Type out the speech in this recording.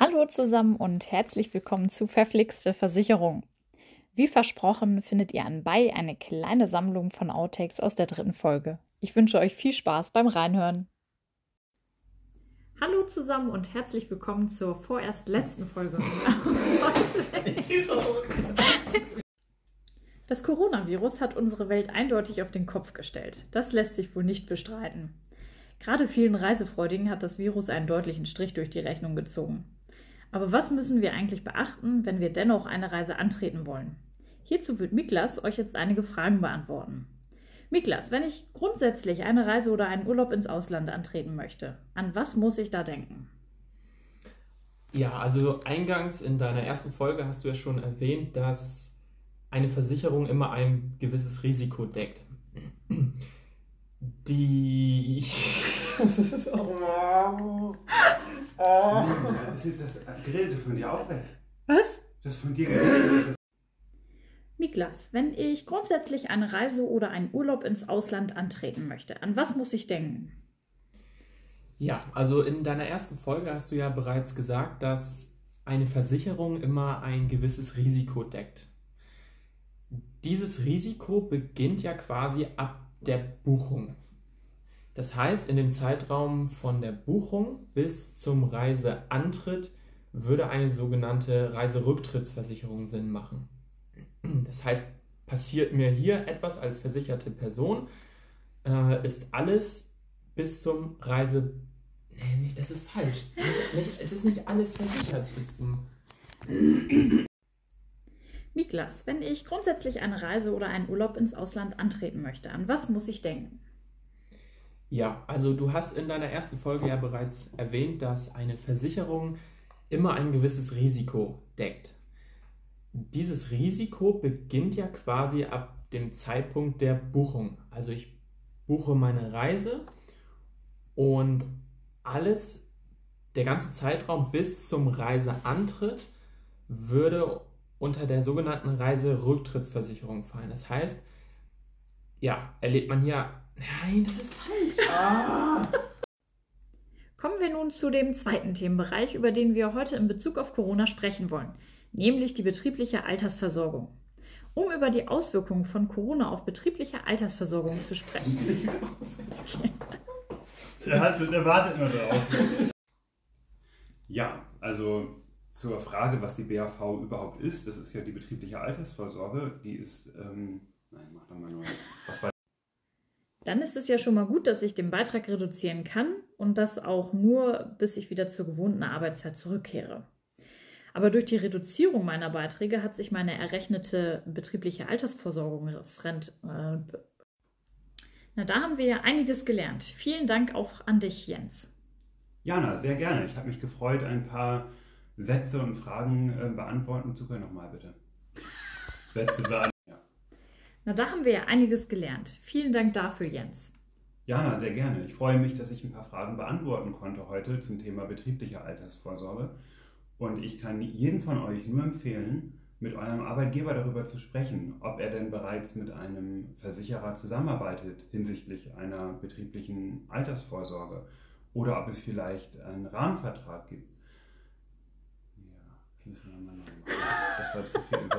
Hallo zusammen und herzlich willkommen zu Verflixte Versicherung. Wie versprochen findet ihr anbei eine kleine Sammlung von Outtakes aus der dritten Folge. Ich wünsche euch viel Spaß beim Reinhören. Hallo zusammen und herzlich willkommen zur vorerst letzten Folge. Das Coronavirus hat unsere Welt eindeutig auf den Kopf gestellt. Das lässt sich wohl nicht bestreiten. Gerade vielen Reisefreudigen hat das Virus einen deutlichen Strich durch die Rechnung gezogen. Aber was müssen wir eigentlich beachten, wenn wir dennoch eine Reise antreten wollen? Hierzu wird Miklas euch jetzt einige Fragen beantworten. Miklas, wenn ich grundsätzlich eine Reise oder einen Urlaub ins Ausland antreten möchte, an was muss ich da denken? Ja, also eingangs in deiner ersten Folge hast du ja schon erwähnt, dass eine Versicherung immer ein gewisses Risiko deckt. Die. das Oh. Ist jetzt das Geräte von dir auch weg? Was? Das von dir geredet. Miklas, wenn ich grundsätzlich eine Reise oder einen Urlaub ins Ausland antreten möchte, an was muss ich denken? Ja, also in deiner ersten Folge hast du ja bereits gesagt, dass eine Versicherung immer ein gewisses Risiko deckt. Dieses Risiko beginnt ja quasi ab der Buchung. Das heißt, in dem Zeitraum von der Buchung bis zum Reiseantritt würde eine sogenannte Reiserücktrittsversicherung Sinn machen. Das heißt, passiert mir hier etwas als versicherte Person, äh, ist alles bis zum Reise. Nee, nicht, das ist falsch. Nicht, es ist nicht alles versichert bis zum. Miklas, wenn ich grundsätzlich eine Reise oder einen Urlaub ins Ausland antreten möchte, an was muss ich denken? Ja, also du hast in deiner ersten Folge ja bereits erwähnt, dass eine Versicherung immer ein gewisses Risiko deckt. Dieses Risiko beginnt ja quasi ab dem Zeitpunkt der Buchung. Also ich buche meine Reise und alles, der ganze Zeitraum bis zum Reiseantritt würde unter der sogenannten Reiserücktrittsversicherung fallen. Das heißt, ja, erlebt man hier Nein, das ist falsch. Ah. Kommen wir nun zu dem zweiten Themenbereich, über den wir heute in Bezug auf Corona sprechen wollen, nämlich die betriebliche Altersversorgung. Um über die Auswirkungen von Corona auf betriebliche Altersversorgung zu sprechen. er, hat, er wartet nur darauf. Ja, also zur Frage, was die BAV überhaupt ist, das ist ja die betriebliche Altersvorsorge. Die ist, ähm, nein, mach doch mal dann ist es ja schon mal gut, dass ich den Beitrag reduzieren kann und das auch nur, bis ich wieder zur gewohnten Arbeitszeit zurückkehre. Aber durch die Reduzierung meiner Beiträge hat sich meine errechnete betriebliche Altersversorgungsrente. Äh, na, da haben wir ja einiges gelernt. Vielen Dank auch an dich, Jens. Jana, sehr gerne. Ich habe mich gefreut, ein paar Sätze und Fragen äh, beantworten zu können. Nochmal bitte. Sätze beantworten. Na, da haben wir ja einiges gelernt. Vielen Dank dafür, Jens. Jana, sehr gerne. Ich freue mich, dass ich ein paar Fragen beantworten konnte heute zum Thema betriebliche Altersvorsorge. Und ich kann jedem von euch nur empfehlen, mit eurem Arbeitgeber darüber zu sprechen, ob er denn bereits mit einem Versicherer zusammenarbeitet hinsichtlich einer betrieblichen Altersvorsorge oder ob es vielleicht einen Rahmenvertrag gibt. Ja, das müssen wir mal noch machen. Das war zu viel